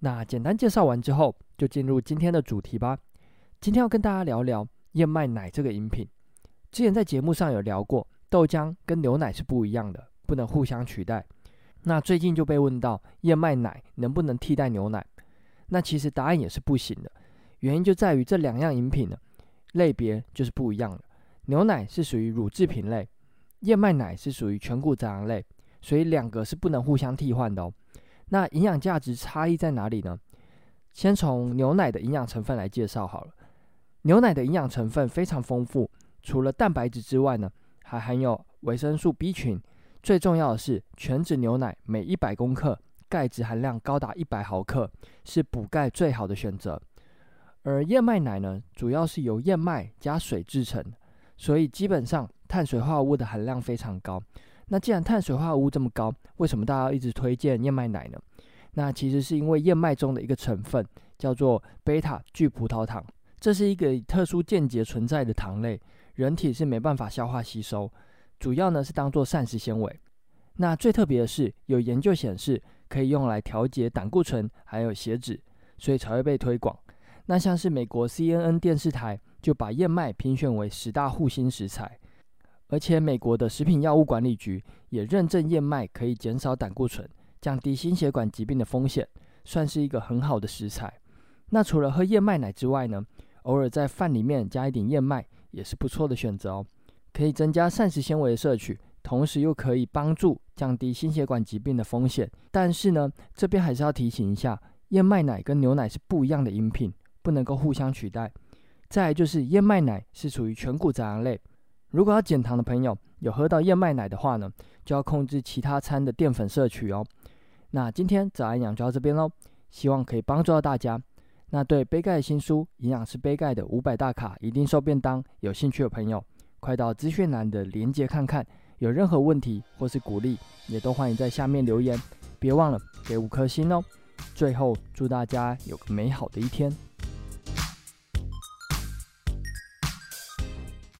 那简单介绍完之后，就进入今天的主题吧。今天要跟大家聊聊燕麦奶这个饮品。之前在节目上有聊过，豆浆跟牛奶是不一样的，不能互相取代。那最近就被问到燕麦奶能不能替代牛奶？那其实答案也是不行的，原因就在于这两样饮品呢，类别就是不一样的。牛奶是属于乳制品类，燕麦奶是属于全谷杂粮类，所以两个是不能互相替换的哦。那营养价值差异在哪里呢？先从牛奶的营养成分来介绍好了。牛奶的营养成分非常丰富，除了蛋白质之外呢，还含有维生素 B 群。最重要的是，全脂牛奶每一百公克钙质含量高达一百毫克，是补钙最好的选择。而燕麦奶呢，主要是由燕麦加水制成，所以基本上碳水化合物的含量非常高。那既然碳水化合物这么高，为什么大家一直推荐燕麦奶呢？那其实是因为燕麦中的一个成分叫做贝塔聚葡萄糖，这是一个特殊间接存在的糖类，人体是没办法消化吸收。主要呢是当做膳食纤维，那最特别的是有研究显示可以用来调节胆固醇还有血脂，所以才会被推广。那像是美国 CNN 电视台就把燕麦评选为十大护心食材，而且美国的食品药物管理局也认证燕麦可以减少胆固醇，降低心血管疾病的风险，算是一个很好的食材。那除了喝燕麦奶之外呢，偶尔在饭里面加一点燕麦也是不错的选择哦。可以增加膳食纤维的摄取，同时又可以帮助降低心血管疾病的风险。但是呢，这边还是要提醒一下，燕麦奶跟牛奶是不一样的饮品，不能够互相取代。再来就是燕麦奶是属于全谷杂粮类，如果要减糖的朋友有喝到燕麦奶的话呢，就要控制其他餐的淀粉摄取哦。那今天早安营养就到这边喽，希望可以帮助到大家。那对杯盖的新书《营养师杯盖的五百大卡一定瘦便当》有兴趣的朋友，快到资讯栏的链接看看，有任何问题或是鼓励，也都欢迎在下面留言。别忘了给五颗星哦。最后，祝大家有个美好的一天。